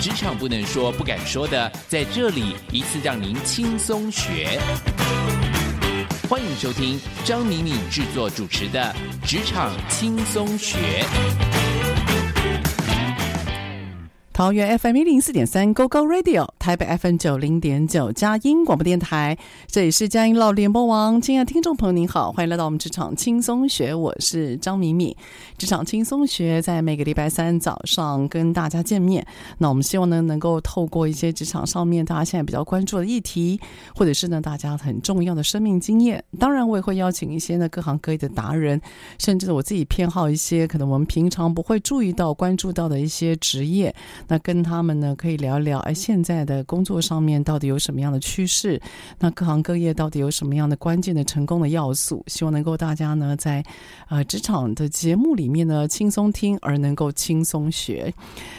职场不能说、不敢说的，在这里一次让您轻松学。欢迎收听张敏敏制作主持的《职场轻松学》。桃园 FM 一零四点三 GO GO Radio，台北 FM 九零点九佳音广播电台，这里是佳音老联播网。亲爱的听众朋友，您好，欢迎来到我们职场轻松学，我是张敏敏。职场轻松学在每个礼拜三早上跟大家见面。那我们希望呢，能够透过一些职场上面大家现在比较关注的议题，或者是呢大家很重要的生命经验。当然，我也会邀请一些呢各行各业的达人，甚至我自己偏好一些可能我们平常不会注意到、关注到的一些职业。那跟他们呢可以聊一聊，哎，现在的工作上面到底有什么样的趋势？那各行各业到底有什么样的关键的成功的要素？希望能够大家呢在呃职场的节目里面呢轻松听，而能够轻松学。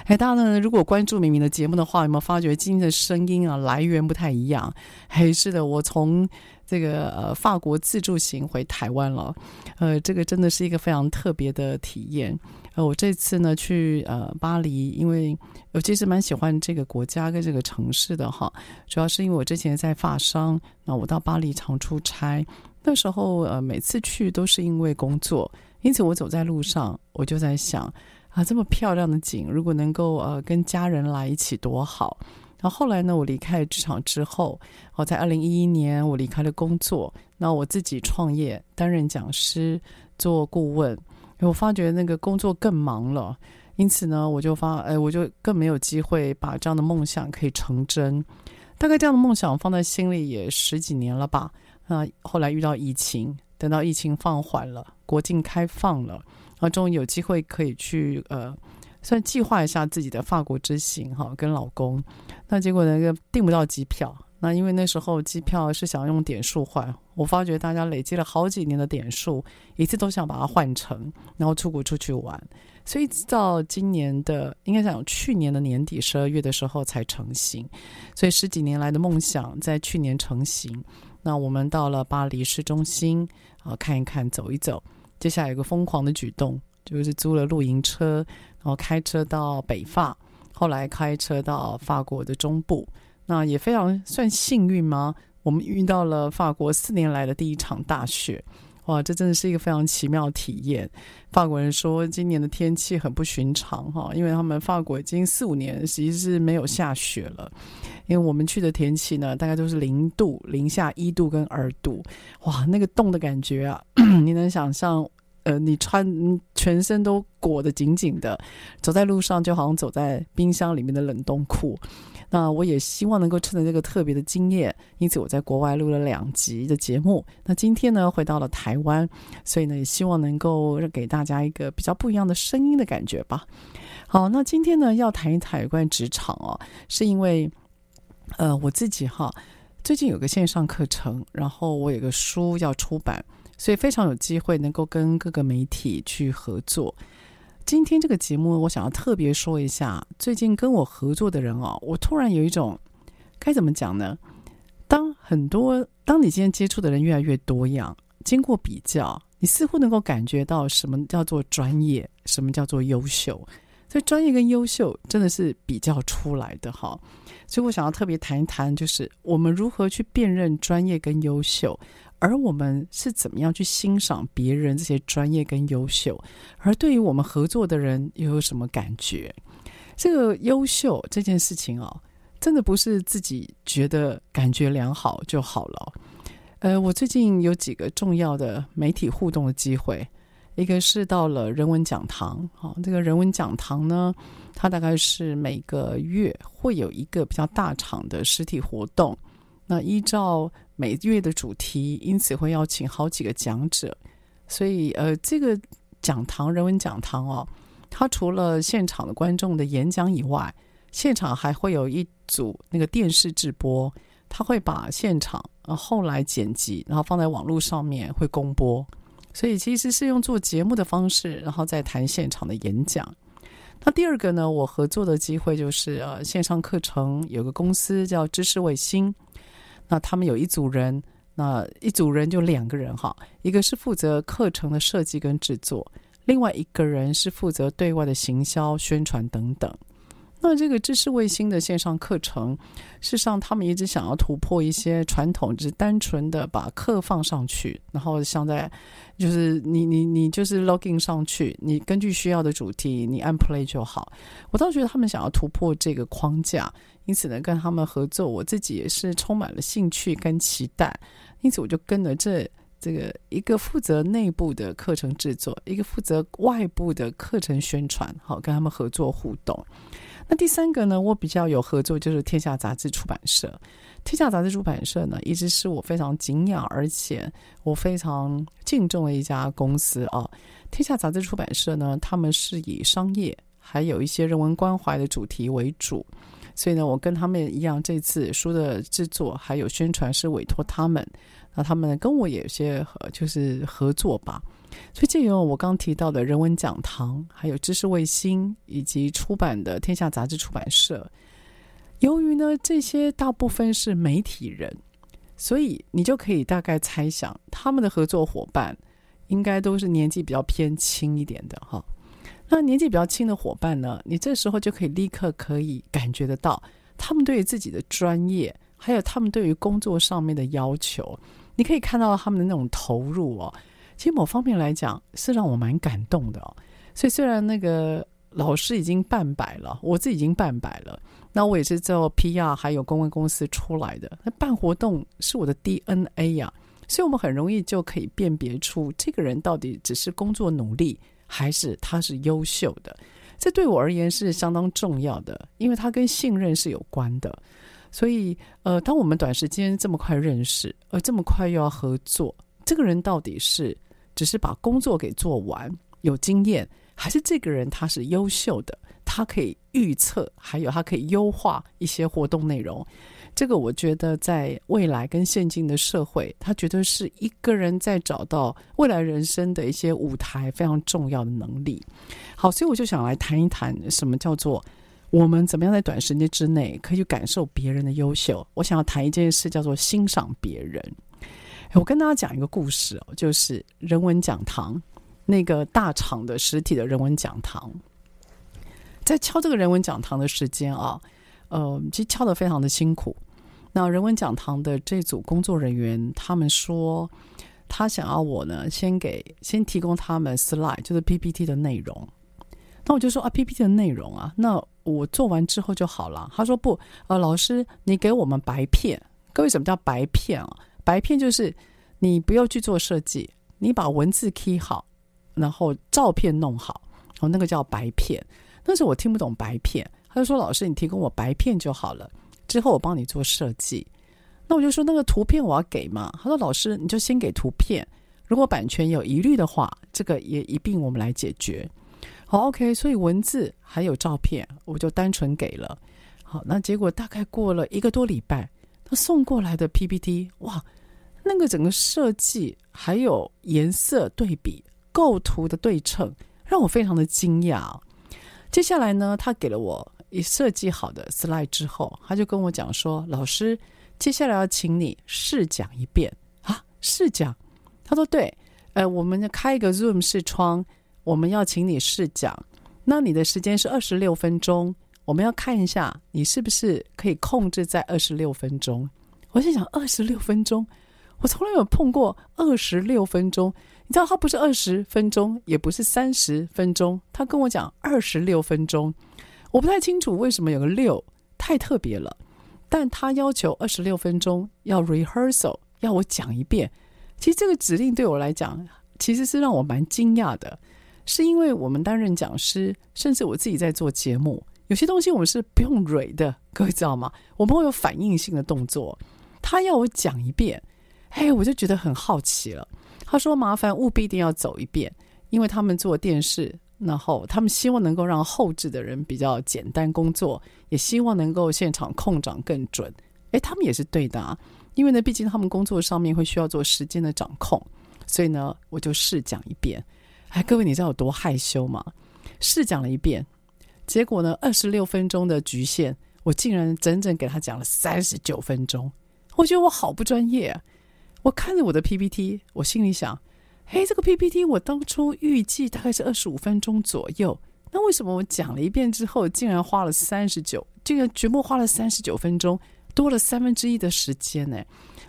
哎，大家呢如果关注敏敏的节目的话，有没有发觉今天的声音啊来源不太一样？嘿，是的，我从这个呃法国自助行回台湾了，呃，这个真的是一个非常特别的体验。我这次呢去呃巴黎，因为我其实蛮喜欢这个国家跟这个城市的哈，主要是因为我之前在法商，那我到巴黎常出差，那时候呃每次去都是因为工作，因此我走在路上，我就在想啊，这么漂亮的景，如果能够呃跟家人来一起多好。然后后来呢，我离开职场之后，我在二零一一年我离开了工作，那我自己创业，担任讲师，做顾问。我发觉那个工作更忙了，因此呢，我就发，哎，我就更没有机会把这样的梦想可以成真。大概这样的梦想放在心里也十几年了吧。那后来遇到疫情，等到疫情放缓了，国境开放了，然后终于有机会可以去呃，算计划一下自己的法国之行哈，跟老公。那结果呢订不到机票。那因为那时候机票是想用点数换，我发觉大家累积了好几年的点数，一次都想把它换成，然后出国出去玩，所以直到今年的应该讲去年的年底十二月的时候才成型，所以十几年来的梦想在去年成型。那我们到了巴黎市中心啊，看一看走一走，接下来有个疯狂的举动，就是租了露营车，然后开车到北法，后来开车到法国的中部。那也非常算幸运吗？我们遇到了法国四年来的第一场大雪，哇，这真的是一个非常奇妙的体验。法国人说今年的天气很不寻常哈，因为他们法国已经四五年其实是没有下雪了。因为我们去的天气呢，大概都是零度、零下一度跟二度，哇，那个冻的感觉啊，你能想象？呃，你穿全身都裹得紧紧的，走在路上就好像走在冰箱里面的冷冻库。那我也希望能够趁着这个特别的经验，因此我在国外录了两集的节目。那今天呢，回到了台湾，所以呢，也希望能够给大家一个比较不一样的声音的感觉吧。好，那今天呢，要谈一谈有关职场哦，是因为呃，我自己哈，最近有个线上课程，然后我有个书要出版。所以非常有机会能够跟各个媒体去合作。今天这个节目，我想要特别说一下，最近跟我合作的人哦，我突然有一种该怎么讲呢？当很多当你今天接触的人越来越多样，经过比较，你似乎能够感觉到什么叫做专业，什么叫做优秀。所以专业跟优秀真的是比较出来的哈。所以我想要特别谈一谈，就是我们如何去辨认专业跟优秀。而我们是怎么样去欣赏别人这些专业跟优秀？而对于我们合作的人又有什么感觉？这个优秀这件事情哦，真的不是自己觉得感觉良好就好了。呃，我最近有几个重要的媒体互动的机会，一个是到了人文讲堂，好，这个人文讲堂呢，它大概是每个月会有一个比较大场的实体活动。那依照每月的主题，因此会邀请好几个讲者，所以呃，这个讲堂人文讲堂哦，它除了现场的观众的演讲以外，现场还会有一组那个电视直播，他会把现场呃后来剪辑，然后放在网络上面会公播，所以其实是用做节目的方式，然后再谈现场的演讲。那第二个呢，我合作的机会就是呃线上课程，有个公司叫知识卫星。那他们有一组人，那一组人就两个人哈，一个是负责课程的设计跟制作，另外一个人是负责对外的行销、宣传等等。那这个知识卫星的线上课程，事实上他们一直想要突破一些传统，只是单纯的把课放上去，然后像在就是你你你就是 login 上去，你根据需要的主题你按 play 就好。我倒觉得他们想要突破这个框架，因此呢跟他们合作，我自己也是充满了兴趣跟期待。因此我就跟了这这个一个负责内部的课程制作，一个负责外部的课程宣传，好跟他们合作互动。那第三个呢，我比较有合作就是天下杂志出版社。天下杂志出版社呢，一直是我非常敬仰而且我非常敬重的一家公司啊。天下杂志出版社呢，他们是以商业还有一些人文关怀的主题为主，所以呢，我跟他们一样，这次书的制作还有宣传是委托他们。那他们跟我也有些合就是合作吧。所以，借由我刚提到的人文讲堂，还有知识卫星，以及出版的天下杂志出版社，由于呢这些大部分是媒体人，所以你就可以大概猜想，他们的合作伙伴应该都是年纪比较偏轻一点的哈。那年纪比较轻的伙伴呢，你这时候就可以立刻可以感觉得到，他们对于自己的专业，还有他们对于工作上面的要求，你可以看到他们的那种投入哦。其实某方面来讲是让我蛮感动的哦，所以虽然那个老师已经半百了，我自己已经半百了，那我也是做 PR 还有公关公司出来的，那办活动是我的 DNA 呀，所以我们很容易就可以辨别出这个人到底只是工作努力，还是他是优秀的，这对我而言是相当重要的，因为他跟信任是有关的，所以呃，当我们短时间这么快认识，而这么快又要合作，这个人到底是。只是把工作给做完，有经验，还是这个人他是优秀的，他可以预测，还有他可以优化一些活动内容。这个我觉得在未来跟现今的社会，他绝对是一个人在找到未来人生的一些舞台非常重要的能力。好，所以我就想来谈一谈什么叫做我们怎么样在短时间之内可以去感受别人的优秀。我想要谈一件事，叫做欣赏别人。我跟大家讲一个故事哦，就是人文讲堂那个大厂的实体的人文讲堂，在敲这个人文讲堂的时间啊，呃，其实敲得非常的辛苦。那人文讲堂的这组工作人员，他们说他想要我呢，先给先提供他们 slide，就是 PPT 的内容。那我就说啊，PPT 的内容啊，那我做完之后就好了。他说不，呃，老师你给我们白片。各位，什么叫白片啊？白片就是你不要去做设计，你把文字 key 好，然后照片弄好，哦，那个叫白片。但是我听不懂白片，他就说：“老师，你提供我白片就好了，之后我帮你做设计。”那我就说：“那个图片我要给嘛？”他说：“老师，你就先给图片，如果版权有疑虑的话，这个也一并我们来解决。”好，OK，所以文字还有照片，我就单纯给了。好，那结果大概过了一个多礼拜，他送过来的 PPT，哇！那个整个设计，还有颜色对比、构图的对称，让我非常的惊讶。接下来呢，他给了我一设计好的 slide 之后，他就跟我讲说：“老师，接下来要请你试讲一遍啊，试讲。”他说：“对，呃，我们开一个 Zoom 视窗，我们要请你试讲。那你的时间是二十六分钟，我们要看一下你是不是可以控制在二十六分钟。”我心想：二十六分钟。我从来没有碰过二十六分钟。你知道，他不是二十分钟，也不是三十分钟，他跟我讲二十六分钟。我不太清楚为什么有个六，太特别了。但他要求二十六分钟要 rehearsal，要我讲一遍。其实这个指令对我来讲，其实是让我蛮惊讶的，是因为我们担任讲师，甚至我自己在做节目，有些东西我们是不用 re 的，各位知道吗？我们会有反应性的动作。他要我讲一遍，哎，我就觉得很好奇了。他说：“麻烦务必一定要走一遍，因为他们做电视。”然后他们希望能够让后置的人比较简单工作，也希望能够现场控掌更准。诶，他们也是对的啊，因为呢，毕竟他们工作上面会需要做时间的掌控，所以呢，我就试讲一遍。哎，各位，你知道有多害羞吗？试讲了一遍，结果呢，二十六分钟的局限，我竟然整整给他讲了三十九分钟。我觉得我好不专业啊！我看着我的 PPT，我心里想。嘿，这个 PPT 我当初预计大概是二十五分钟左右，那为什么我讲了一遍之后，竟然花了三十九，竟然全部花了三十九分钟，多了三分之一的时间呢？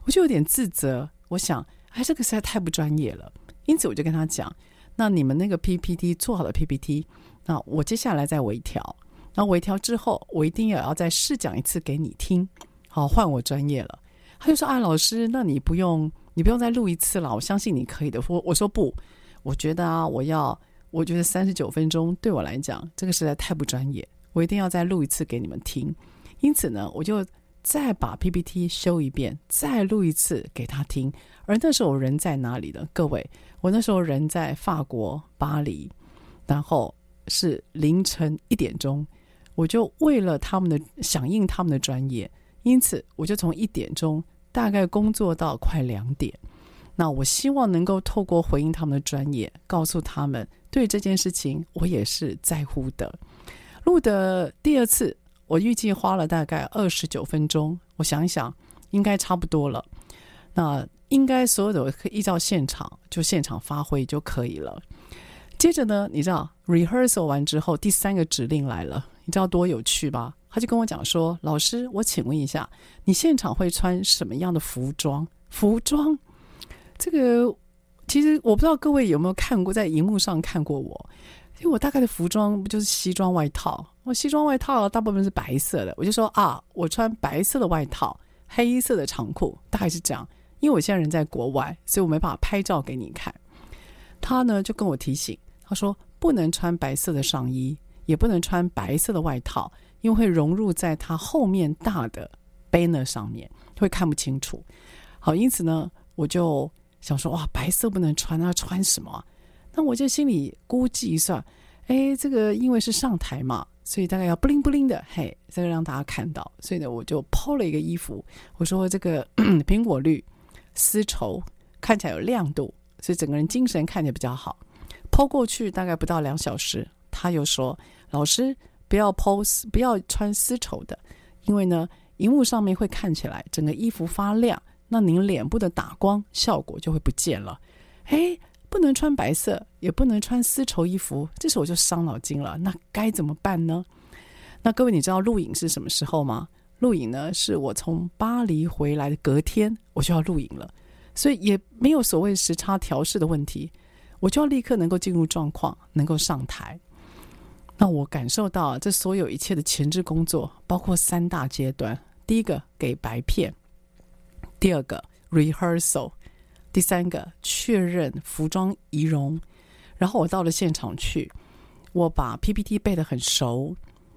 我就有点自责。我想，哎，这个实在太不专业了。因此，我就跟他讲，那你们那个 PPT 做好的 PPT，那我接下来再微调，那微调之后，我一定也要再试讲一次给你听。好，换我专业了。他就说：“啊，老师，那你不用。”你不用再录一次了，我相信你可以的。我我说不，我觉得啊，我要，我觉得三十九分钟对我来讲，这个实在太不专业，我一定要再录一次给你们听。因此呢，我就再把 PPT 修一遍，再录一次给他听。而那时候我人在哪里呢？各位，我那时候人在法国巴黎，然后是凌晨一点钟，我就为了他们的响应他们的专业，因此我就从一点钟。大概工作到快两点，那我希望能够透过回应他们的专业，告诉他们对这件事情我也是在乎的。录的第二次，我预计花了大概二十九分钟，我想一想，应该差不多了。那应该所有的可以依照现场就现场发挥就可以了。接着呢，你知道 rehearsal 完之后，第三个指令来了，你知道多有趣吧？他就跟我讲说：“老师，我请问一下，你现场会穿什么样的服装？服装？这个其实我不知道各位有没有看过，在荧幕上看过我，因为我大概的服装不就是西装外套？我西装外套大部分是白色的，我就说啊，我穿白色的外套，黑色的长裤，大概是这样。因为我现在人在国外，所以我没办法拍照给你看。他呢就跟我提醒，他说不能穿白色的上衣，也不能穿白色的外套。”因为会融入在它后面大的 banner 上面，会看不清楚。好，因此呢，我就想说，哇，白色不能穿，那穿什么？那我就心里估计一下，哎，这个因为是上台嘛，所以大概要布灵布灵的，嘿，这个让大家看到。所以呢，我就抛了一个衣服，我说这个 苹果绿丝绸看起来有亮度，所以整个人精神看起来比较好。抛过去大概不到两小时，他又说，老师。不要 pose，不要穿丝绸的，因为呢，荧幕上面会看起来整个衣服发亮，那您脸部的打光效果就会不见了。哎，不能穿白色，也不能穿丝绸衣服，这时候我就伤脑筋了。那该怎么办呢？那各位，你知道录影是什么时候吗？录影呢，是我从巴黎回来的隔天，我就要录影了，所以也没有所谓时差调试的问题，我就要立刻能够进入状况，能够上台。那我感受到这所有一切的前置工作，包括三大阶段：第一个给白片，第二个 rehearsal，第三个确认服装仪容。然后我到了现场去，我把 PPT 背得很熟，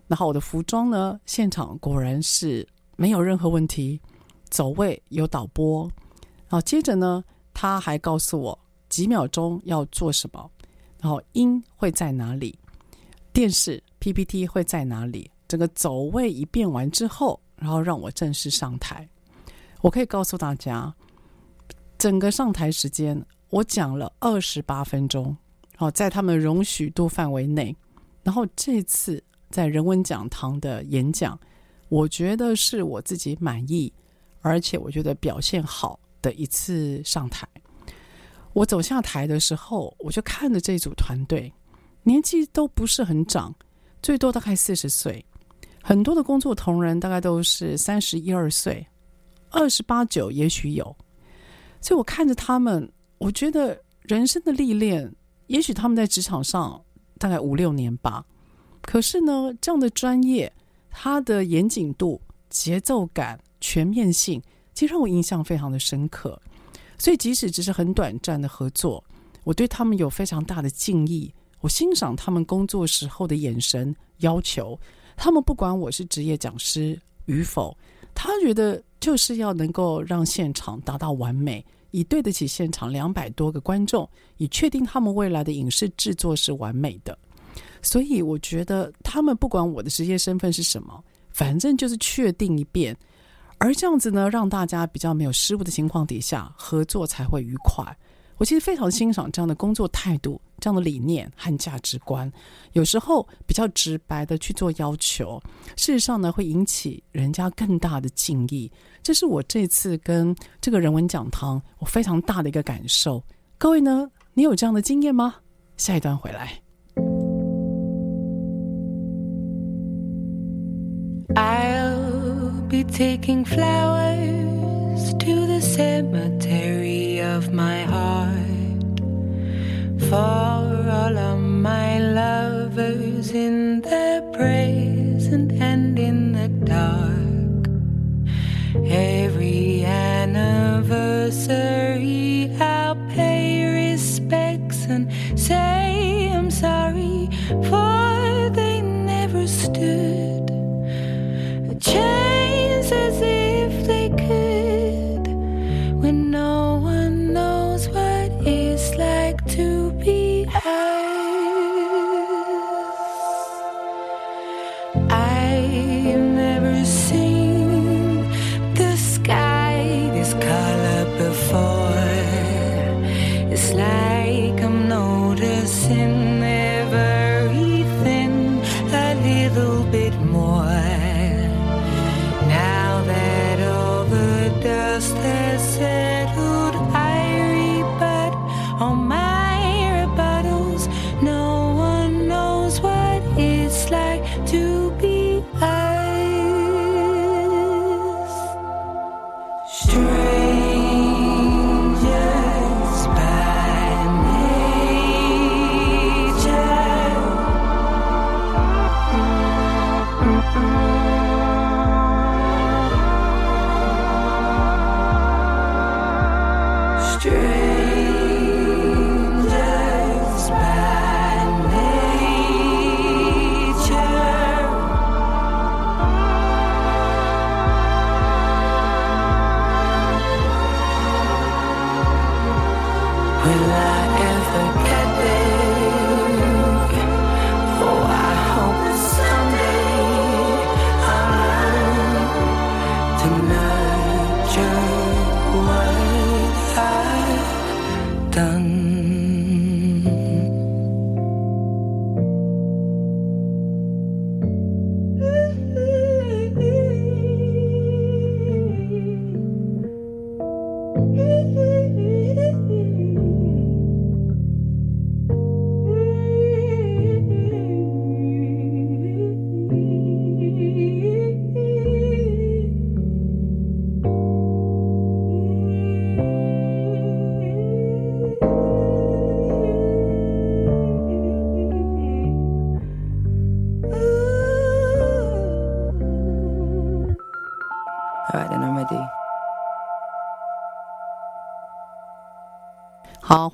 然后我的服装呢，现场果然是没有任何问题，走位有导播。然后接着呢，他还告诉我几秒钟要做什么，然后音会在哪里。电视 PPT 会在哪里？整个走位一变完之后，然后让我正式上台。我可以告诉大家，整个上台时间我讲了二十八分钟，哦，在他们容许度范围内。然后这次在人文讲堂的演讲，我觉得是我自己满意，而且我觉得表现好的一次上台。我走下台的时候，我就看着这组团队。年纪都不是很长，最多大概四十岁。很多的工作同仁大概都是三十一二岁，二十八九也许有。所以我看着他们，我觉得人生的历练，也许他们在职场上大概五六年吧。可是呢，这样的专业，它的严谨度、节奏感、全面性，其实让我印象非常的深刻。所以，即使只是很短暂的合作，我对他们有非常大的敬意。我欣赏他们工作时候的眼神、要求。他们不管我是职业讲师与否，他觉得就是要能够让现场达到完美，以对得起现场两百多个观众，以确定他们未来的影视制作是完美的。所以我觉得他们不管我的职业身份是什么，反正就是确定一遍，而这样子呢，让大家比较没有失误的情况底下，合作才会愉快。我其实非常欣赏这样的工作态度、这样的理念和价值观。有时候比较直白的去做要求，事实上呢，会引起人家更大的敬意。这是我这次跟这个人文讲堂我非常大的一个感受。各位呢，你有这样的经验吗？下一段回来。I'll be taking flowers to the cemetery of my heart for all of my lovers in the present and in the dark. Every anniversary,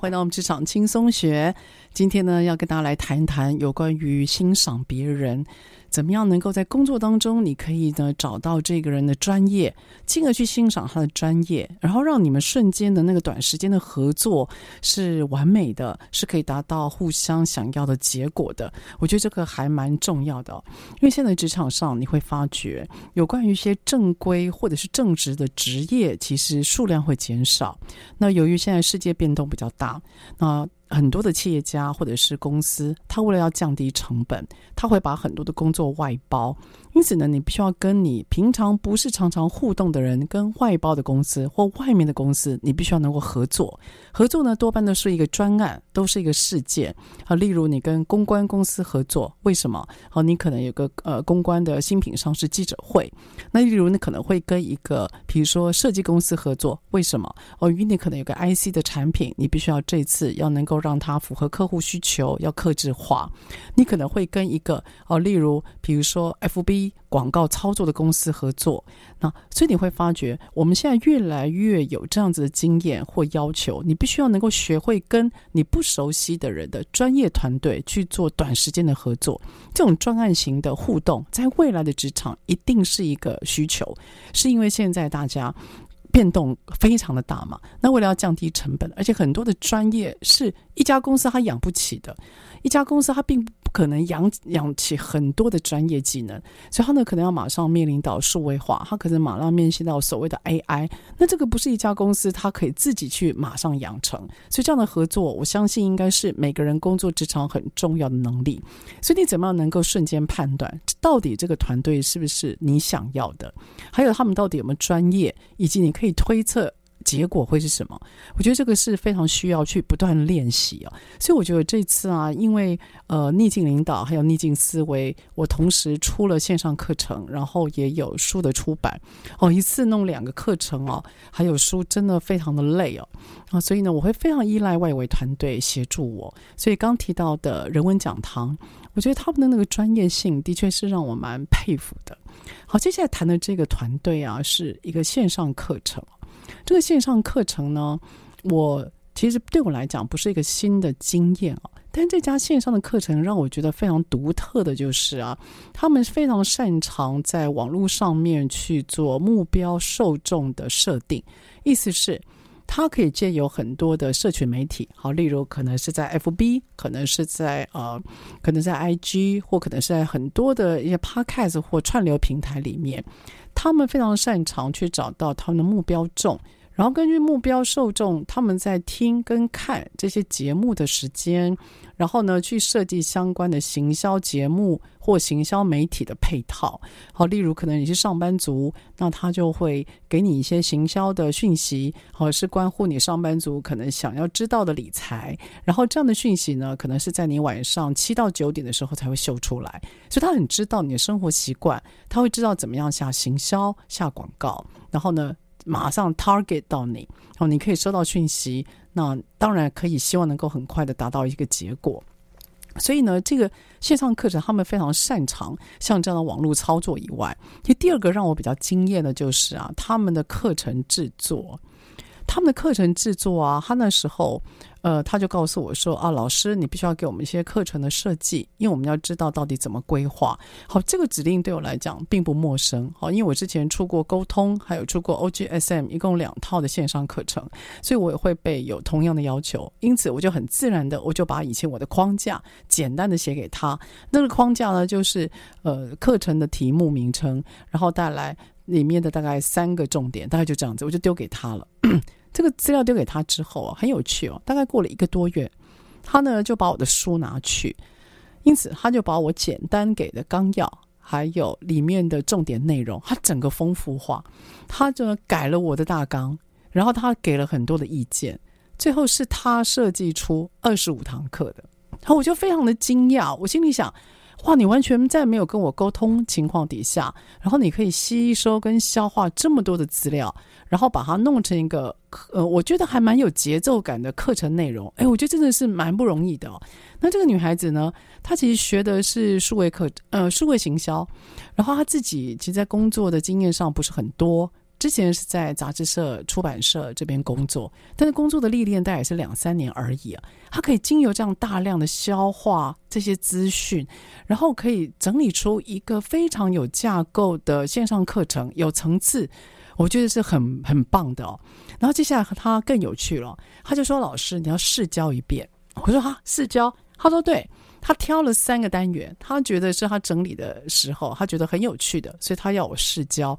欢迎到我们职场轻松学。今天呢，要跟大家来谈一谈有关于欣赏别人，怎么样能够在工作当中，你可以呢找到这个人的专业，进而去欣赏他的专业，然后让你们瞬间的那个短时间的合作是完美的，是可以达到互相想要的结果的。我觉得这个还蛮重要的，因为现在职场上你会发觉，有关于一些正规或者是正职的职业，其实数量会减少。那由于现在世界变动比较大，那很多的企业家或者是公司，他为了要降低成本，他会把很多的工作外包。因此呢，你必须要跟你平常不是常常互动的人，跟外包的公司或外面的公司，你必须要能够合作。合作呢，多半都是一个专案，都是一个事件啊。例如，你跟公关公司合作，为什么？好，你可能有个呃公关的新品上市记者会。那例如，你可能会跟一个比如说设计公司合作，为什么？哦，因为你可能有个 IC 的产品，你必须要这次要能够让它符合客户需求，要克制化。你可能会跟一个哦，例如比如说 FB。广告操作的公司合作，那所以你会发觉，我们现在越来越有这样子的经验或要求，你必须要能够学会跟你不熟悉的人的专业团队去做短时间的合作。这种专案型的互动，在未来的职场一定是一个需求，是因为现在大家变动非常的大嘛。那为了要降低成本，而且很多的专业是一家公司它养不起的，一家公司它并不可能养养起很多的专业技能，所以他呢可能要马上面临到数位化，他可能马上面临到所谓的 AI。那这个不是一家公司他可以自己去马上养成，所以这样的合作，我相信应该是每个人工作职场很重要的能力。所以你怎么样能够瞬间判断到底这个团队是不是你想要的？还有他们到底有没有专业，以及你可以推测。结果会是什么？我觉得这个是非常需要去不断练习啊。所以我觉得这次啊，因为呃逆境领导还有逆境思维，我同时出了线上课程，然后也有书的出版哦，一次弄两个课程哦，还有书，真的非常的累哦啊。所以呢，我会非常依赖外围团队协助我。所以刚提到的人文讲堂，我觉得他们的那个专业性的确是让我蛮佩服的。好，接下来谈的这个团队啊，是一个线上课程。这个线上课程呢，我其实对我来讲不是一个新的经验啊，但这家线上的课程让我觉得非常独特的就是啊，他们非常擅长在网络上面去做目标受众的设定，意思是，他可以借由很多的社群媒体，好，例如可能是在 FB，可能是在呃，可能在 IG，或可能是在很多的一些 Podcast 或串流平台里面。他们非常擅长去找到他们的目标众，然后根据目标受众，他们在听跟看这些节目的时间，然后呢，去设计相关的行销节目或行销媒体的配套。好，例如可能你是上班族，那他就会给你一些行销的讯息，好，是关乎你上班族可能想要知道的理财。然后这样的讯息呢，可能是在你晚上七到九点的时候才会秀出来，所以他很知道你的生活习惯，他会知道怎么样下行销、下广告，然后呢，马上 target 到你，然后你可以收到讯息。那当然可以，希望能够很快的达到一个结果。所以呢，这个线上课程他们非常擅长像这样的网络操作以外，其实第二个让我比较惊艳的就是啊，他们的课程制作，他们的课程制作啊，他那时候。呃，他就告诉我说啊，老师，你必须要给我们一些课程的设计，因为我们要知道到底怎么规划。好，这个指令对我来讲并不陌生。好，因为我之前出过沟通，还有出过 OGSM，一共两套的线上课程，所以我也会被有同样的要求。因此，我就很自然的，我就把以前我的框架简单的写给他。那个框架呢，就是呃课程的题目名称，然后带来里面的大概三个重点，大概就这样子，我就丢给他了。这个资料丢给他之后啊，很有趣哦。大概过了一个多月，他呢就把我的书拿去，因此他就把我简单给的纲要，还有里面的重点内容，他整个丰富化，他就改了我的大纲，然后他给了很多的意见，最后是他设计出二十五堂课的，然后我就非常的惊讶，我心里想。哇！你完全在没有跟我沟通情况底下，然后你可以吸收跟消化这么多的资料，然后把它弄成一个呃，我觉得还蛮有节奏感的课程内容。哎，我觉得真的是蛮不容易的。那这个女孩子呢，她其实学的是数位课，呃，数位行销，然后她自己其实在工作的经验上不是很多。之前是在杂志社、出版社这边工作，但是工作的历练大概是两三年而已啊。他可以经由这样大量的消化这些资讯，然后可以整理出一个非常有架构的线上课程，有层次，我觉得是很很棒的哦。然后接下来他更有趣了，他就说：“老师，你要试教一遍。”我说：“哈，试教？”他说：“对。”他挑了三个单元，他觉得是他整理的时候，他觉得很有趣的，所以他要我试教。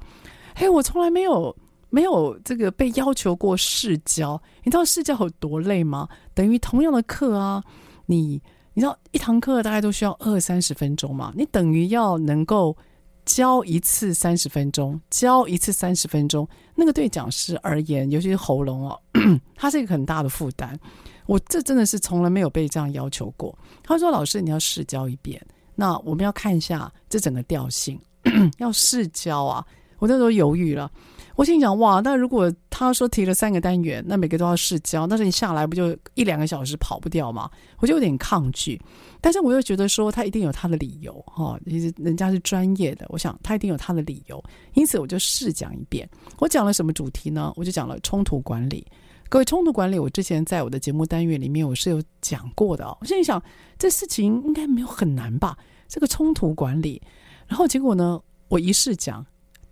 嘿，我从来没有没有这个被要求过试教。你知道试教有多累吗？等于同样的课啊，你你知道一堂课大概都需要二三十分钟嘛，你等于要能够教一次三十分钟，教一次三十分钟，那个对讲师而言，尤其是喉咙哦，它是一个很大的负担。我这真的是从来没有被这样要求过。他说：“老师，你要试教一遍，那我们要看一下这整个调性，要试教啊。”我那时候犹豫了，我心想：“哇，那如果他说提了三个单元，那每个都要试教，那是你下来不就一两个小时跑不掉吗？”我就有点抗拒，但是我又觉得说他一定有他的理由哈，其实人家是专业的，我想他一定有他的理由，因此我就试讲一遍。我讲了什么主题呢？我就讲了冲突管理。各位，冲突管理，我之前在我的节目单元里面我是有讲过的哦。我心里想，这事情应该没有很难吧？这个冲突管理，然后结果呢，我一试讲，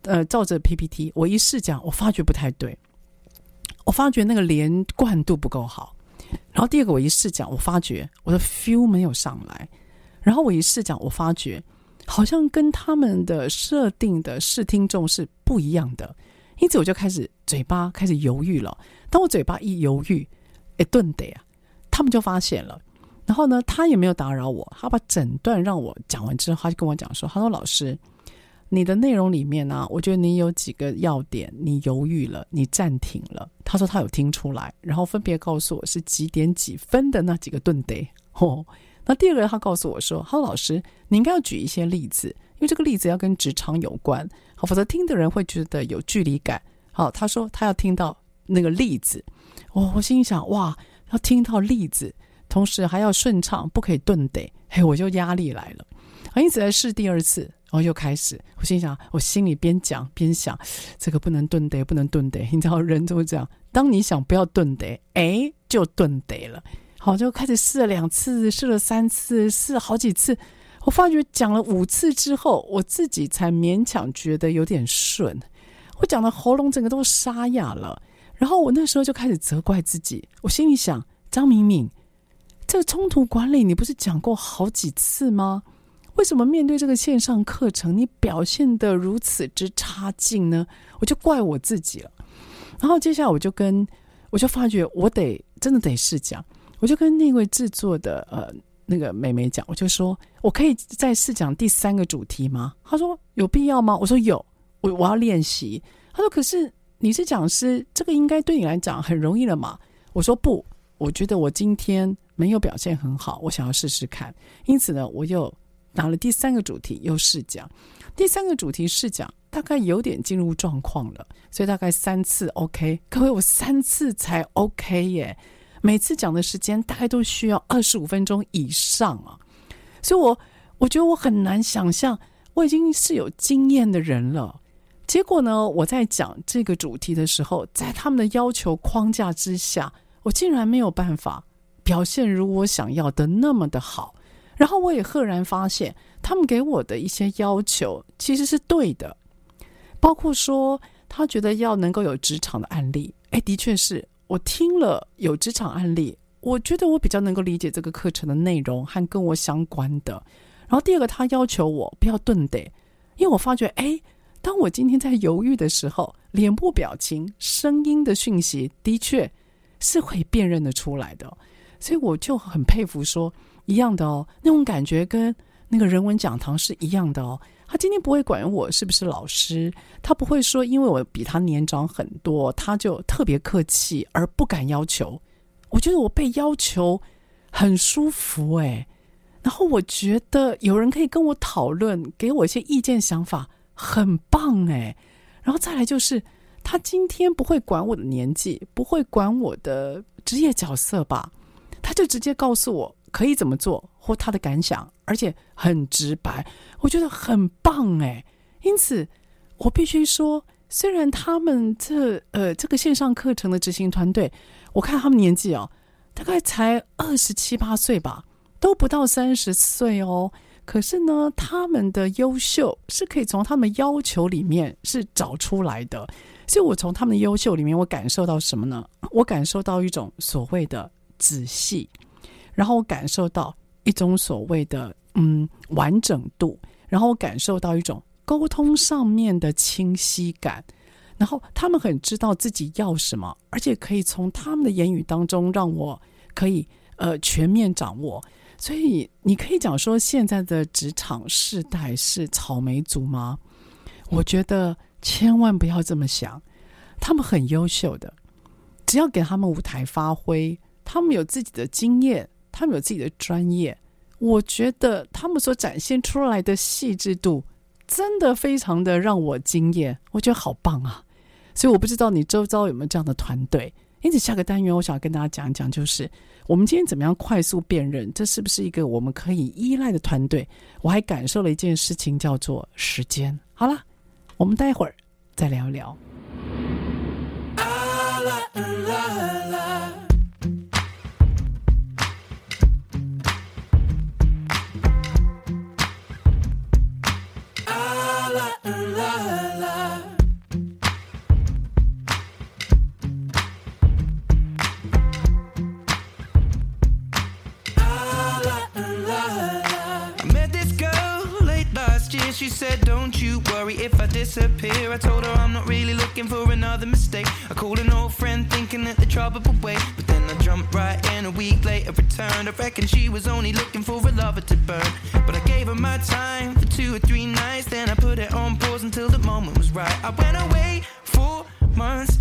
呃，照着 PPT，我一试讲，我发觉不太对，我发觉那个连贯度不够好。然后第二个，我一试讲，我发觉我的 feel 没有上来。然后我一试讲，我发觉好像跟他们的设定的试听众是不一样的。因此我就开始嘴巴开始犹豫了。当我嘴巴一犹豫，哎，顿得啊，他们就发现了。然后呢，他也没有打扰我，他把整段让我讲完之后，他就跟我讲说：“他说老师，你的内容里面呢、我觉得你有几个要点，你犹豫了，你暂停了。”他说他有听出来，然后分别告诉我是几点几分的那几个顿得。哦，那第二个他告诉我说：“他说老师，你应该要举一些例子。”因为这个例子要跟职场有关，好，否则听的人会觉得有距离感。好，他说他要听到那个例子，我我心想哇，要听到例子，同时还要顺畅，不可以顿得，嘿，我就压力来了。啊，因此来试第二次，然后又开始，我心想，我心里边讲边想，这个不能顿得，不能顿得，你知道人都是这样，当你想不要顿得，哎，就顿得了。好，就开始试了两次，试了三次，试了好几次。我发觉讲了五次之后，我自己才勉强觉得有点顺。我讲的喉咙整个都沙哑了，然后我那时候就开始责怪自己。我心里想：张敏敏，这个冲突管理你不是讲过好几次吗？为什么面对这个线上课程，你表现得如此之差劲呢？我就怪我自己了。然后接下来我就跟我就发觉，我得真的得试讲。我就跟那位制作的呃。那个美眉讲，我就说，我可以再试讲第三个主题吗？她说有必要吗？我说有，我我要练习。她说可是你是讲师，这个应该对你来讲很容易了嘛？我说不，我觉得我今天没有表现很好，我想要试试看。因此呢，我又拿了第三个主题又试讲。第三个主题试讲大概有点进入状况了，所以大概三次 OK。各位，我三次才 OK 耶。每次讲的时间大概都需要二十五分钟以上啊，所以我我觉得我很难想象我已经是有经验的人了，结果呢，我在讲这个主题的时候，在他们的要求框架之下，我竟然没有办法表现如我想要的那么的好，然后我也赫然发现，他们给我的一些要求其实是对的，包括说他觉得要能够有职场的案例，哎，的确是。我听了有职场案例，我觉得我比较能够理解这个课程的内容和跟我相关的。然后第二个，他要求我不要顿得，因为我发觉，哎，当我今天在犹豫的时候，脸部表情、声音的讯息的确是会辨认得出来的。所以我就很佩服说，一样的哦，那种感觉跟那个人文讲堂是一样的哦。他今天不会管我是不是老师，他不会说因为我比他年长很多，他就特别客气而不敢要求。我觉得我被要求很舒服哎，然后我觉得有人可以跟我讨论，给我一些意见想法，很棒哎。然后再来就是，他今天不会管我的年纪，不会管我的职业角色吧，他就直接告诉我。可以怎么做，或他的感想，而且很直白，我觉得很棒哎。因此，我必须说，虽然他们这呃这个线上课程的执行团队，我看他们年纪哦，大概才二十七八岁吧，都不到三十岁哦。可是呢，他们的优秀是可以从他们要求里面是找出来的。所以我从他们的优秀里面，我感受到什么呢？我感受到一种所谓的仔细。然后我感受到一种所谓的嗯完整度，然后我感受到一种沟通上面的清晰感。然后他们很知道自己要什么，而且可以从他们的言语当中让我可以呃全面掌握。所以你可以讲说，现在的职场世代是草莓族吗？我觉得千万不要这么想，他们很优秀的，只要给他们舞台发挥，他们有自己的经验，他们有自己的专业，我觉得他们所展现出来的细致度，真的非常的让我惊艳，我觉得好棒啊！所以我不知道你周遭有没有这样的团队。因此，下个单元我想跟大家讲一讲，就是我们今天怎么样快速辨认，这是不是一个我们可以依赖的团队？我还感受了一件事情，叫做时间。好了。我们待会儿再聊聊 She said, "Don't you worry if I disappear. I told her I'm not really looking for another mistake. I called an old friend thinking that the trouble would wait. But jumped right in a week later, returned. I reckon she was only looking for a lover to burn. But I gave her my time for two or three nights. Then I put it on pause until the moment was right. I went away for months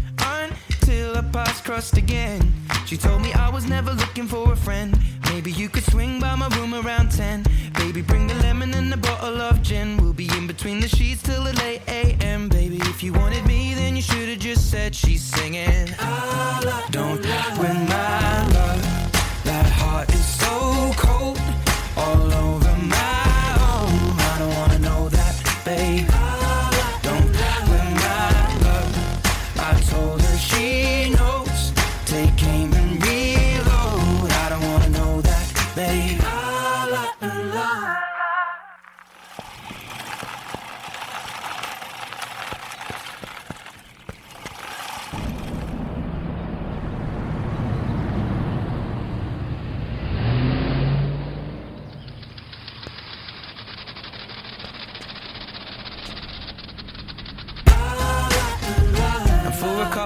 until our paths crossed again. She told me I was never looking for a friend. Maybe you could swing by my room around 10. Baby, bring the lemon and a bottle of gin. We'll be in between the sheets till the late AM. Baby, if you wanted me, then you should have just said she's singing. I Don't win my love. That heart is so cold. All over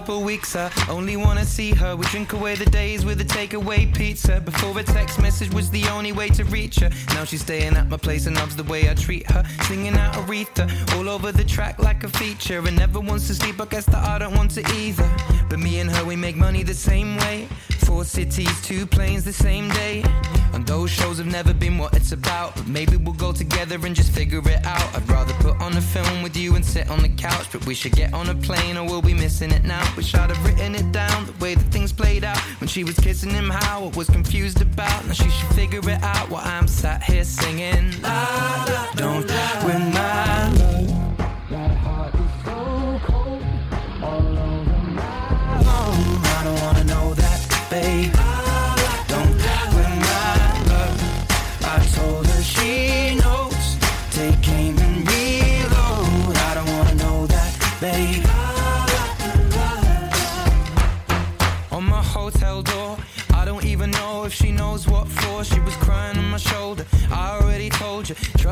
couple weeks, I only wanna see her. We drink away the days with a takeaway pizza. Before a text message was the only way to reach her. Now she's staying at my place and loves the way I treat her. Singing out Aretha all over the track like a feature. And never wants to sleep, I guess that I don't want to either. But me and her, we make money the same way. Four cities, two planes the same day. And those shows have never been what it's about. But maybe we'll go together and just figure it out. I'd rather put on a film with you and sit on the couch. But we should get on a plane or we'll be missing it now. Wish I'd have written it down the way that things played out. When she was kissing him, how I was confused about. Now she should figure it out while I'm sat here singing. La, la, don't win my love.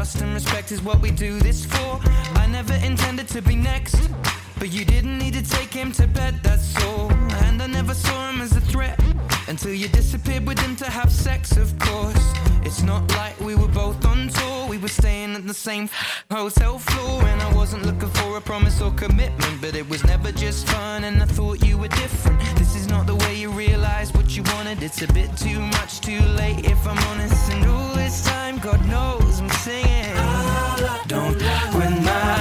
Trust and respect is what we do this for. I never intended to be next, but you didn't need to take him to bed, that's all. And I never saw him as a threat until you disappeared with him to have sex, of course. It's not like we were both on tour, we were staying at the same hotel floor. And I wasn't looking for a promise or commitment, but it was never just fun, and I thought you were different. This is not the way you realize what you wanted, it's a bit too much, too late, if I'm honest. And all this time, God knows I'm singing. Don't win my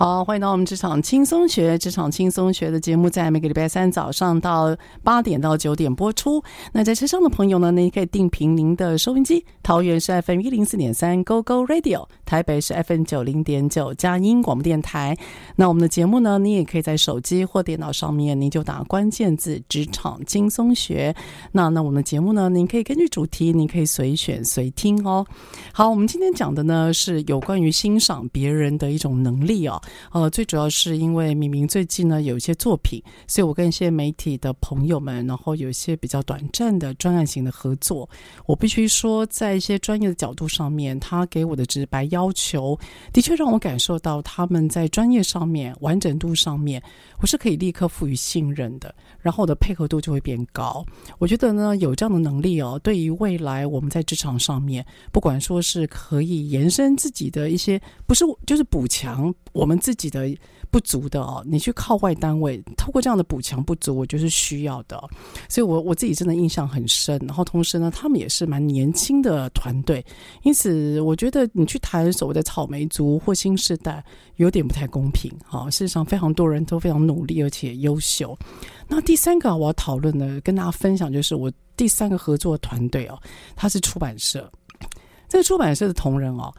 好，欢迎到我们职场轻松学，职场轻松学的节目在每个礼拜三早上到八点到九点播出。那在车上的朋友呢，您可以定频您的收音机，桃园是 FM 一零四点三 Go Go Radio，台北是 FM 九零点九佳音广播电台。那我们的节目呢，你也可以在手机或电脑上面，您就打关键字“职场轻松学”。那那我们的节目呢，您可以根据主题，您可以随选随听哦。好，我们今天讲的呢，是有关于欣赏别人的一种能力哦。呃，最主要是因为明明最近呢有一些作品，所以我跟一些媒体的朋友们，然后有一些比较短暂的专案型的合作。我必须说，在一些专业的角度上面，他给我的直白要求，的确让我感受到他们在专业上面、完整度上面，我是可以立刻赋予信任的，然后我的配合度就会变高。我觉得呢，有这样的能力哦，对于未来我们在职场上面，不管说是可以延伸自己的一些，不是就是补强。我们自己的不足的哦，你去靠外单位，透过这样的补强不足，我觉得是需要的。所以我，我自己真的印象很深。然后，同时呢，他们也是蛮年轻的团队，因此，我觉得你去谈所谓的草莓族或新世代，有点不太公平。哈，事实上，非常多人都非常努力而且优秀。那第三个我要讨论的，跟大家分享，就是我第三个合作团队哦，他是出版社，这个出版社的同仁哦。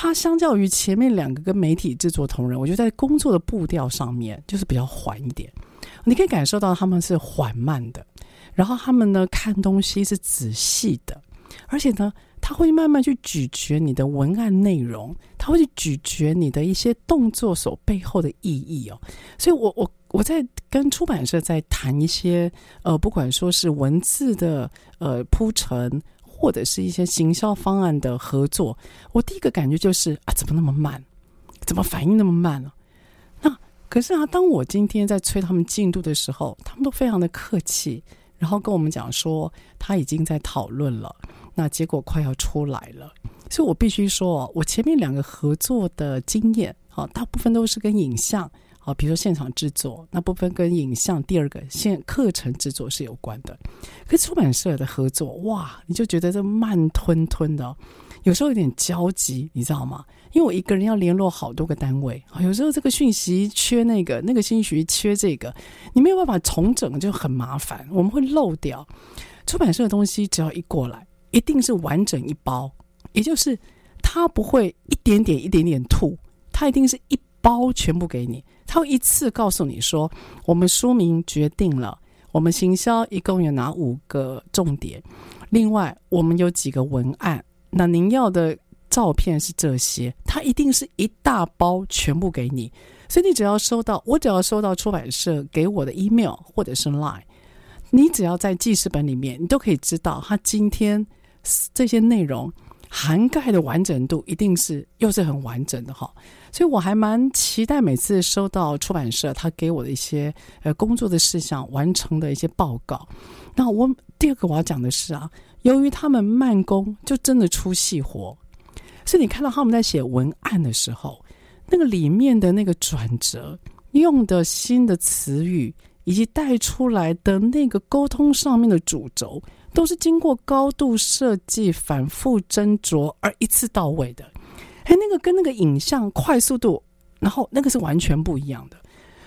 他相较于前面两个跟媒体制作同仁，我觉得在工作的步调上面就是比较缓一点。你可以感受到他们是缓慢的，然后他们呢看东西是仔细的，而且呢他会慢慢去咀嚼你的文案内容，他会去咀嚼你的一些动作所背后的意义哦。所以我我我在跟出版社在谈一些呃，不管说是文字的呃铺陈。或者是一些行销方案的合作，我第一个感觉就是啊，怎么那么慢？怎么反应那么慢呢？那可是啊，当我今天在催他们进度的时候，他们都非常的客气，然后跟我们讲说他已经在讨论了，那结果快要出来了。所以我必须说，我前面两个合作的经验，啊，大部分都是跟影像。啊，比如说现场制作那部分跟影像，第二个现课程制作是有关的。跟出版社的合作，哇，你就觉得这慢吞吞的，有时候有点焦急，你知道吗？因为我一个人要联络好多个单位，有时候这个讯息缺那个，那个信息缺这个，你没有办法重整，就很麻烦。我们会漏掉出版社的东西，只要一过来，一定是完整一包，也就是他不会一点点一点点吐，他一定是一包全部给你。他会一次告诉你说，我们书名决定了，我们行销一共有哪五个重点，另外我们有几个文案，那您要的照片是这些，他一定是一大包全部给你，所以你只要收到，我只要收到出版社给我的 email 或者是 line，你只要在记事本里面，你都可以知道他今天这些内容涵盖的完整度一定是又是很完整的哈。所以我还蛮期待每次收到出版社他给我的一些呃工作的事项完成的一些报告。那我第二个我要讲的是啊，由于他们慢工，就真的出细活。所以你看到他们在写文案的时候，那个里面的那个转折，用的新的词语，以及带出来的那个沟通上面的主轴，都是经过高度设计、反复斟酌而一次到位的。哎，那个跟那个影像快速度，然后那个是完全不一样的。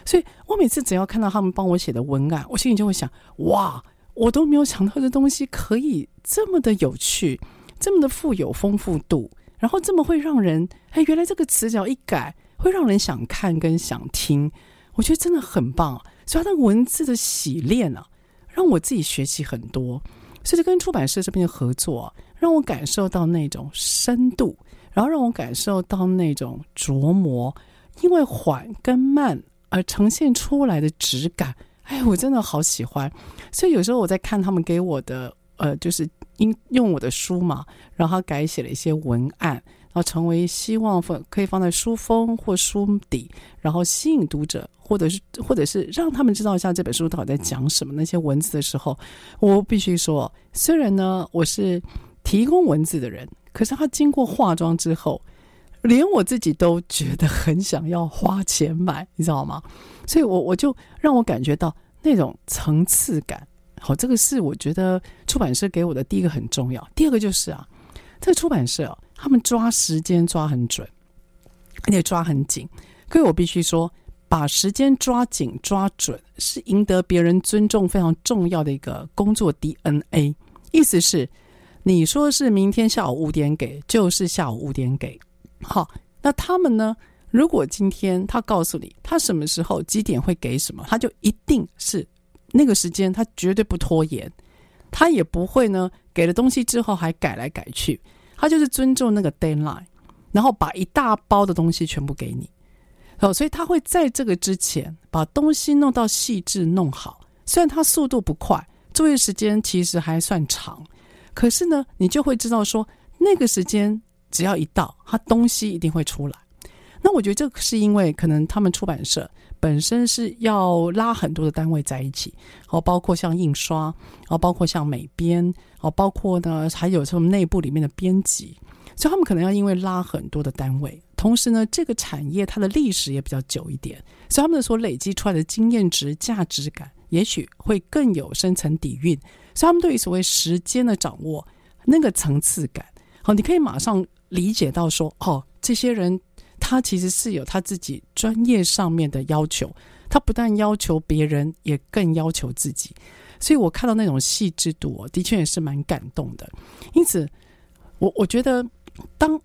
所以我每次只要看到他们帮我写的文案，我心里就会想：哇，我都没有想到这东西可以这么的有趣，这么的富有丰富度，然后这么会让人哎，原来这个词只要一改，会让人想看跟想听。我觉得真的很棒。所以他的文字的洗练啊，让我自己学习很多。所以跟出版社这边的合作，让我感受到那种深度。然后让我感受到那种琢磨，因为缓跟慢而呈现出来的质感，哎，我真的好喜欢。所以有时候我在看他们给我的，呃，就是应用我的书嘛，然后改写了一些文案，然后成为希望放可以放在书封或书底，然后吸引读者，或者是或者是让他们知道一下这本书到底在讲什么那些文字的时候，我必须说，虽然呢我是提供文字的人，可是他经过化妆之后，连我自己都觉得很想要花钱买，你知道吗？所以我我就让我感觉到那种层次感。好，这个是我觉得出版社给我的第一个很重要。第二个就是啊，这个出版社，他们抓时间抓很准，而且抓很紧。所以，我必须说，把时间抓紧抓准，是赢得别人尊重非常重要的一个工作 DNA。意思是，你说是明天下午五点给，就是下午五点给。好，那他们呢？如果今天他告诉你他什么时候几点会给什么，他就一定是。那个时间他绝对不拖延，他也不会呢，给了东西之后还改来改去，他就是尊重那个 deadline，然后把一大包的东西全部给你，哦，所以他会在这个之前把东西弄到细致弄好。虽然他速度不快，作业时间其实还算长，可是呢，你就会知道说那个时间只要一到，他东西一定会出来。那我觉得这是因为可能他们出版社。本身是要拉很多的单位在一起，哦，包括像印刷，哦，包括像美编，哦，包括呢还有他们内部里面的编辑，所以他们可能要因为拉很多的单位，同时呢，这个产业它的历史也比较久一点，所以他们所累积出来的经验值、价值感，也许会更有深层底蕴，所以他们对于所谓时间的掌握，那个层次感，好，你可以马上理解到说，哦，这些人。他其实是有他自己专业上面的要求，他不但要求别人，也更要求自己。所以我看到那种细致度，的确也是蛮感动的。因此，我我觉得，当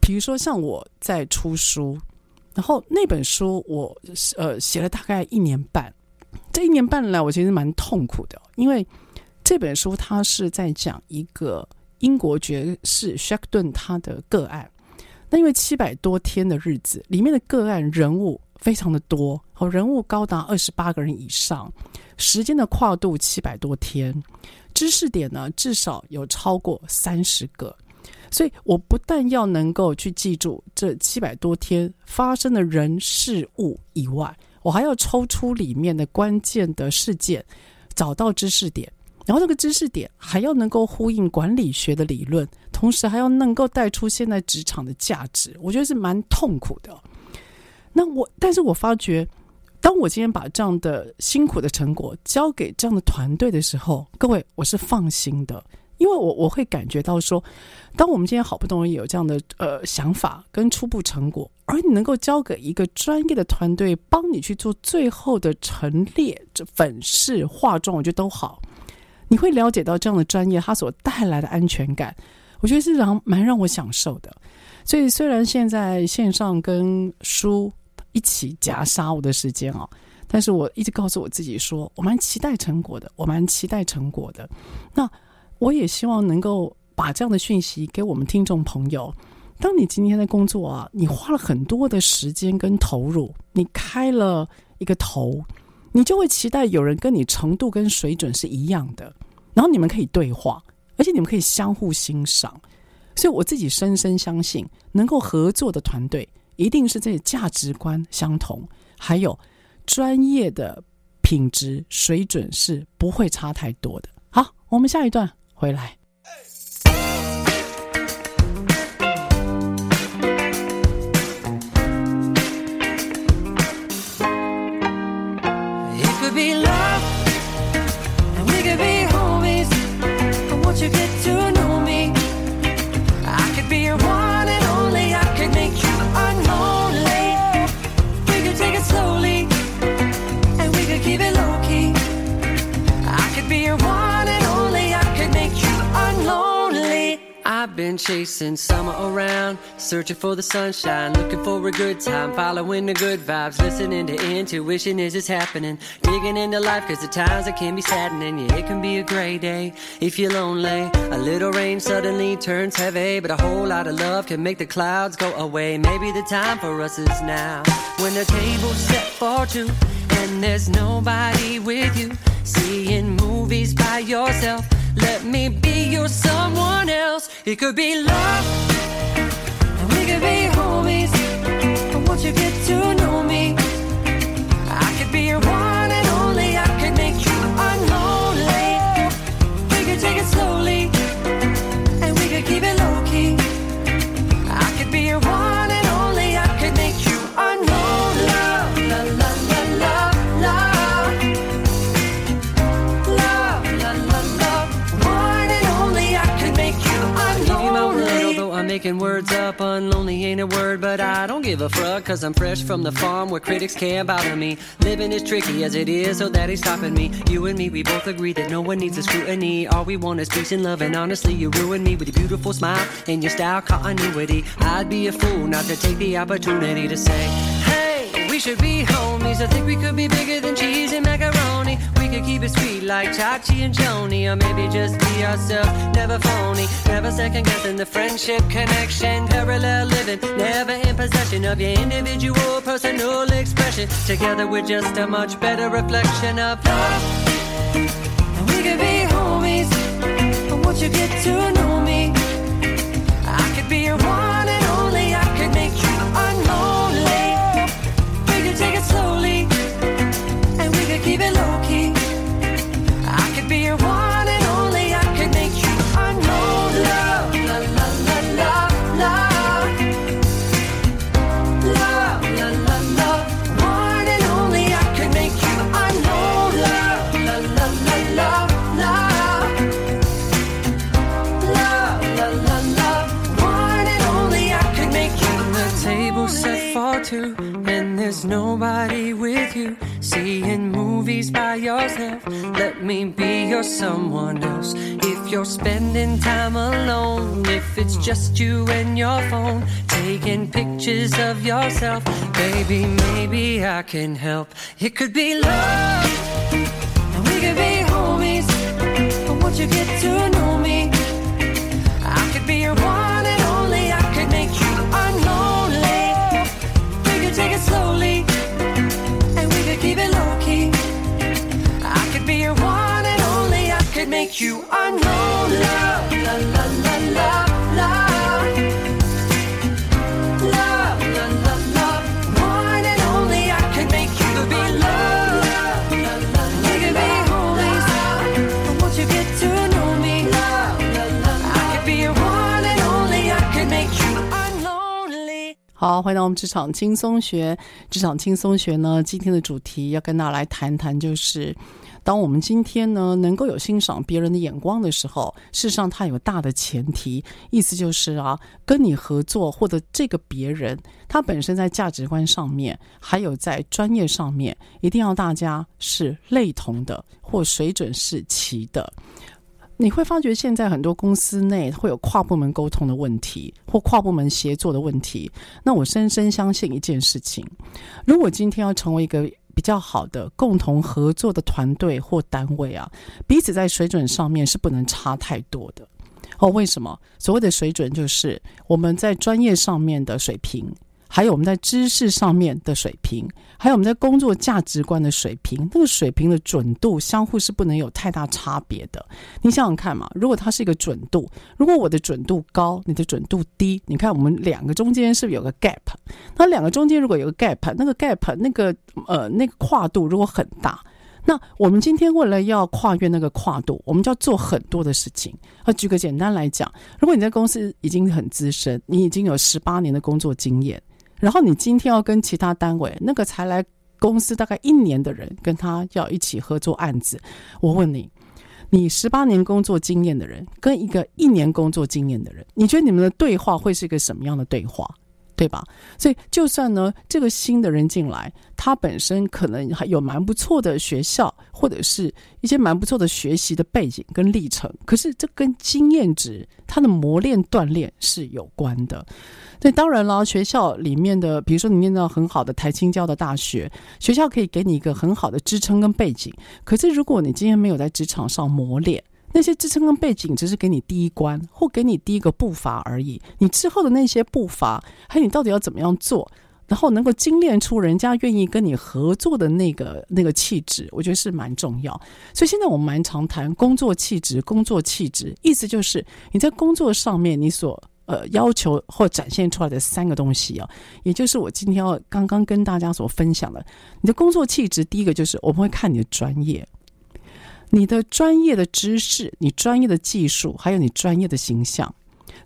比如说像我在出书，然后那本书我呃写了大概一年半，这一年半来我其实蛮痛苦的，因为这本书它是在讲一个英国爵士夏克顿他的个案。那因为七百多天的日子，里面的个案人物非常的多，哦，人物高达二十八个人以上，时间的跨度七百多天，知识点呢至少有超过三十个，所以我不但要能够去记住这七百多天发生的人事物以外，我还要抽出里面的关键的事件，找到知识点。然后这个知识点还要能够呼应管理学的理论，同时还要能够带出现在职场的价值，我觉得是蛮痛苦的。那我，但是我发觉，当我今天把这样的辛苦的成果交给这样的团队的时候，各位，我是放心的，因为我我会感觉到说，当我们今天好不容易有这样的呃想法跟初步成果，而你能够交给一个专业的团队帮你去做最后的陈列、这粉饰、化妆，我觉得都好。你会了解到这样的专业，它所带来的安全感，我觉得是让蛮让我享受的。所以虽然现在线上跟书一起夹杀我的时间哦，但是我一直告诉我自己说，我蛮期待成果的，我蛮期待成果的。那我也希望能够把这样的讯息给我们听众朋友。当你今天的工作啊，你花了很多的时间跟投入，你开了一个头。你就会期待有人跟你程度跟水准是一样的，然后你们可以对话，而且你们可以相互欣赏。所以我自己深深相信，能够合作的团队一定是这些价值观相同，还有专业的品质水准是不会差太多的。好，我们下一段回来。Chasing summer around, searching for the sunshine, looking for a good time, following the good vibes, listening to intuition as it's happening, digging into life cause the times it can be saddening, yeah it can be a gray day. If you're lonely, a little rain suddenly turns heavy, but a whole lot of love can make the clouds go away, maybe the time for us is now, when the table's set for two, and there's nobody with you, seeing movies by yourself, let me be your someone else. It could be love. And we could be homies. But once you get to know me, I could be your one and only. I could make you unlonely. We could take it slowly, and we could keep it low key. I could be your one making words up. Unlonely ain't a word, but I don't give a fuck. Cause I'm fresh from the farm where critics can't bother me. Living is tricky as it is, so that ain't stopping me. You and me, we both agree that no one needs a scrutiny. All we want is peace and love, and honestly, you ruin me with your beautiful smile and your style continuity. I'd be a fool not to take the opportunity to say, Hey, we should be homies. I think we could be bigger than cheese and macaroni. Could keep it sweet like Chachi and Joni, or maybe just be ourselves, never phony, never second guessing the friendship connection, parallel living, never in possession of your individual personal expression. Together we're just a much better reflection of love. And we could be homies. But once you get to know me, I could be your one and only. I could make you unlonely. We could take it slowly, and we could keep it low key. Be your one there's nobody with you. Seeing movies by yourself, let me be your someone else. If you're spending time alone, if it's just you and your phone, taking pictures of yourself, baby, maybe I can help. It could be love. And we could be homies. But once you get to know me, I could be your one make you unknown. Love, la la la la love. Love, la la la. One and only. I could make you be love. We could be homies. But once you get to know me, I could be your one and only. I could make you unlonely. 好，回到我们职场轻松学。职场轻松学呢，今天的主题要跟大家来谈谈，就是当我们今天呢能够有欣赏别人的眼光的时候，事实上它有大的前提，意思就是啊，跟你合作或者这个别人，他本身在价值观上面，还有在专业上面，一定要大家是类同的，或水准是齐的。你会发觉现在很多公司内会有跨部门沟通的问题，或跨部门协作的问题。那我深深相信一件事情：如果今天要成为一个比较好的共同合作的团队或单位啊，彼此在水准上面是不能差太多的。哦，为什么？所谓的水准就是我们在专业上面的水平。还有我们在知识上面的水平，还有我们在工作价值观的水平，那个水平的准度相互是不能有太大差别的。你想想看嘛，如果它是一个准度，如果我的准度高，你的准度低，你看我们两个中间是不是有个 gap？那两个中间如果有个 gap，那个 gap 那个呃那个跨度如果很大，那我们今天为了要跨越那个跨度，我们就要做很多的事情。啊，举个简单来讲，如果你在公司已经很资深，你已经有十八年的工作经验。然后你今天要跟其他单位那个才来公司大概一年的人跟他要一起合作案子，我问你，你十八年工作经验的人跟一个一年工作经验的人，你觉得你们的对话会是一个什么样的对话？对吧？所以就算呢，这个新的人进来，他本身可能还有蛮不错的学校，或者是一些蛮不错的学习的背景跟历程，可是这跟经验值、他的磨练锻炼是有关的。所以当然了，学校里面的，比如说你念到很好的台青交的大学，学校可以给你一个很好的支撑跟背景。可是如果你今天没有在职场上磨练，那些支撑跟背景只是给你第一关，或给你第一个步伐而已。你之后的那些步伐，还有你到底要怎么样做，然后能够精炼出人家愿意跟你合作的那个那个气质，我觉得是蛮重要。所以现在我们蛮常谈工作气质，工作气质，意思就是你在工作上面你所呃要求或展现出来的三个东西啊，也就是我今天要刚刚跟大家所分享的。你的工作气质，第一个就是我们会看你的专业，你的专业的知识，你专业的技术，还有你专业的形象。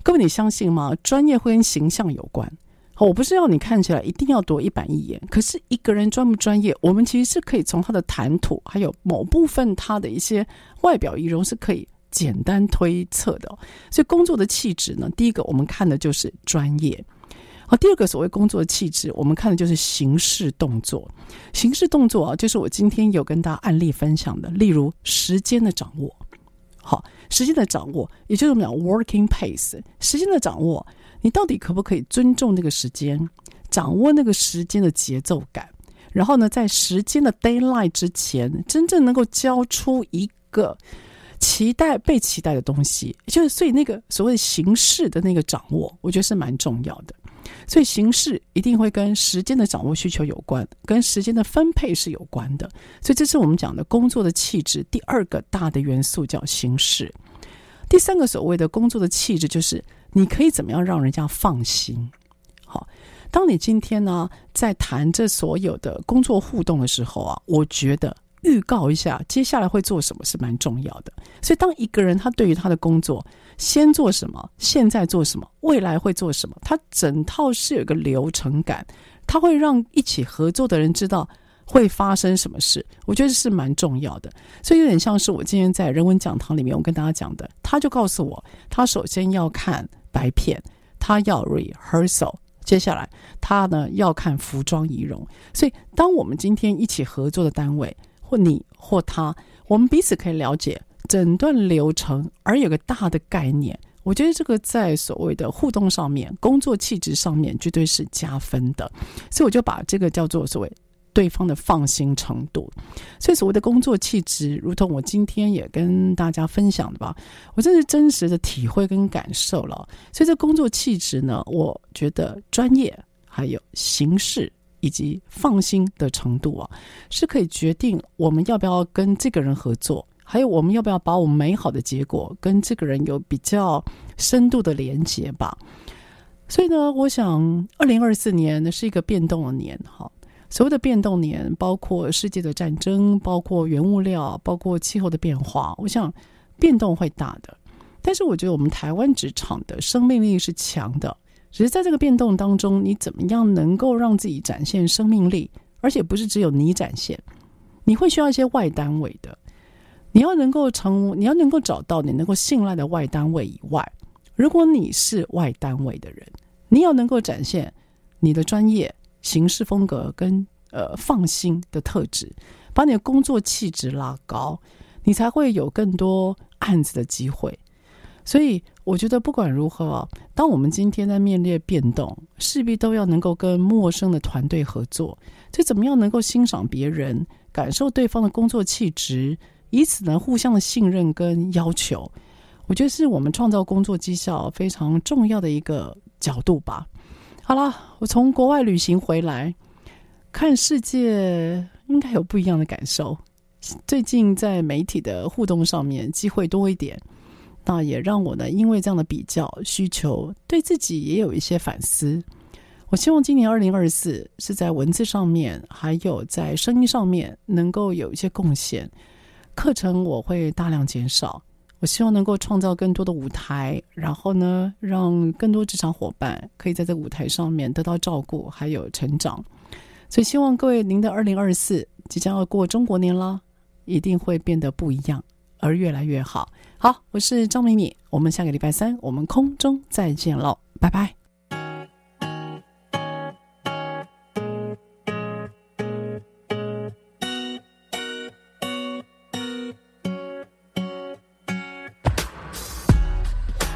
各位，你相信吗？专业会跟形象有关。我不是要你看起来一定要多一板一眼，可是一个人专不专业，我们其实是可以从他的谈吐，还有某部分他的一些外表仪容是可以简单推测的。所以工作的气质呢，第一个我们看的就是专业，啊，第二个所谓工作气质，我们看的就是形式动作。形式动作啊，就是我今天有跟大家案例分享的，例如时间的掌握，好，时间的掌握，也就是我们讲 working pace，时间的掌握。你到底可不可以尊重那个时间，掌握那个时间的节奏感，然后呢，在时间的 daylight 之前，真正能够交出一个期待被期待的东西，就是所以那个所谓形式的那个掌握，我觉得是蛮重要的。所以形式一定会跟时间的掌握需求有关，跟时间的分配是有关的。所以这是我们讲的工作的气质第二个大的元素，叫形式。第三个所谓的工作的气质就是。你可以怎么样让人家放心？好，当你今天呢在谈这所有的工作互动的时候啊，我觉得预告一下接下来会做什么是蛮重要的。所以，当一个人他对于他的工作先做什么，现在做什么，未来会做什么，他整套是有个流程感，他会让一起合作的人知道。会发生什么事？我觉得是蛮重要的，所以有点像是我今天在人文讲堂里面，我跟大家讲的，他就告诉我，他首先要看白片，他要 rehearsal，接下来他呢要看服装仪容。所以，当我们今天一起合作的单位，或你或他，我们彼此可以了解整段流程，而有个大的概念。我觉得这个在所谓的互动上面、工作气质上面，绝对是加分的。所以，我就把这个叫做所谓。对方的放心程度，所以所谓的工作气质，如同我今天也跟大家分享的吧，我真是真实的体会跟感受了。所以这工作气质呢，我觉得专业、还有形式以及放心的程度啊，是可以决定我们要不要跟这个人合作，还有我们要不要把我们美好的结果跟这个人有比较深度的连接吧。所以呢，我想二零二四年呢是一个变动的年，哈。所谓的变动年，包括世界的战争，包括原物料，包括气候的变化，我想变动会大的。但是我觉得我们台湾职场的生命力是强的，只是在这个变动当中，你怎么样能够让自己展现生命力？而且不是只有你展现，你会需要一些外单位的。你要能够成，你要能够找到你能够信赖的外单位以外，如果你是外单位的人，你要能够展现你的专业。行事风格跟呃放心的特质，把你的工作气质拉高，你才会有更多案子的机会。所以我觉得不管如何，当我们今天在面对变动，势必都要能够跟陌生的团队合作。这怎么样能够欣赏别人，感受对方的工作气质，以此呢互相的信任跟要求，我觉得是我们创造工作绩效非常重要的一个角度吧。好了，我从国外旅行回来，看世界应该有不一样的感受。最近在媒体的互动上面机会多一点，那也让我呢，因为这样的比较需求，对自己也有一些反思。我希望今年二零二四是在文字上面，还有在声音上面能够有一些贡献。课程我会大量减少。我希望能够创造更多的舞台，然后呢，让更多职场伙伴可以在这舞台上面得到照顾，还有成长。所以，希望各位您的二零二四即将要过中国年了，一定会变得不一样，而越来越好。好，我是张敏敏，我们下个礼拜三我们空中再见喽，拜拜。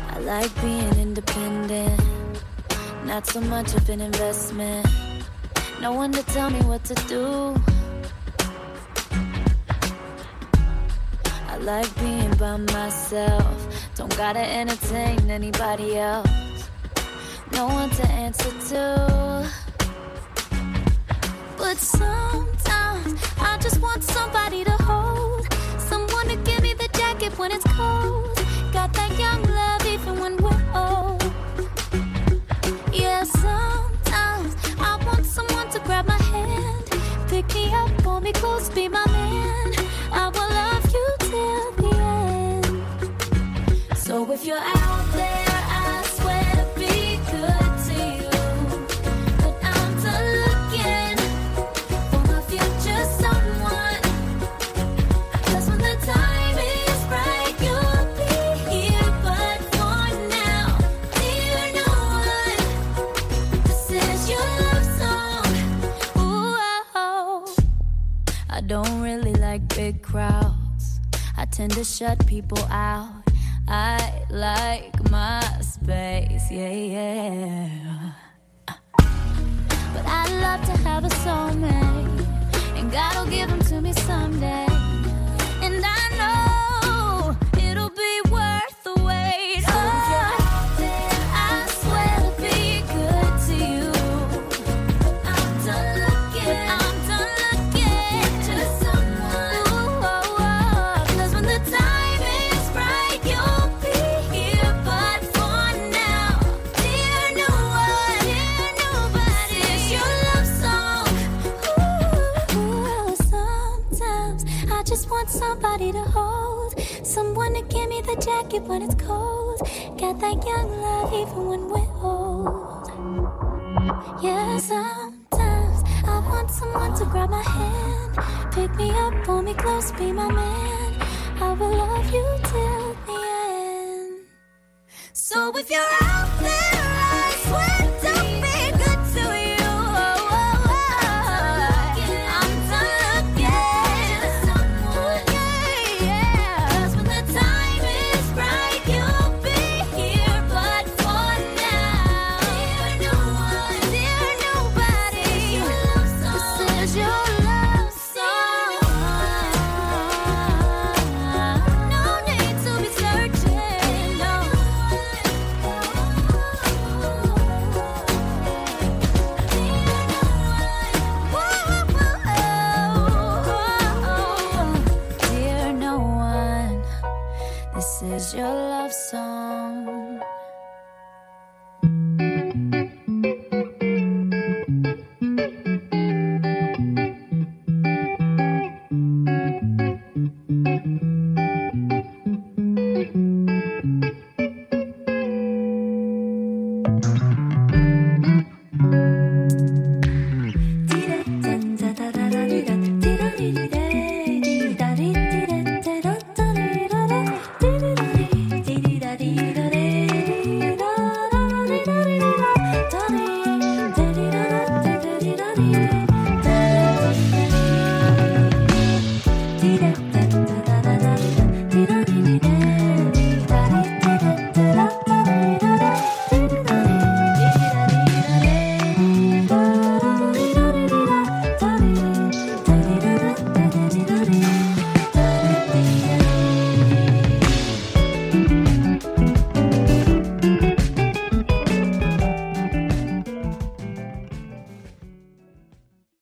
I like being independent, not so much of an investment. No one to tell me what to do. Like being by myself, don't gotta entertain anybody else. No one to answer to. But sometimes I just want somebody to hold, someone to give me the jacket when it's cold. Shut people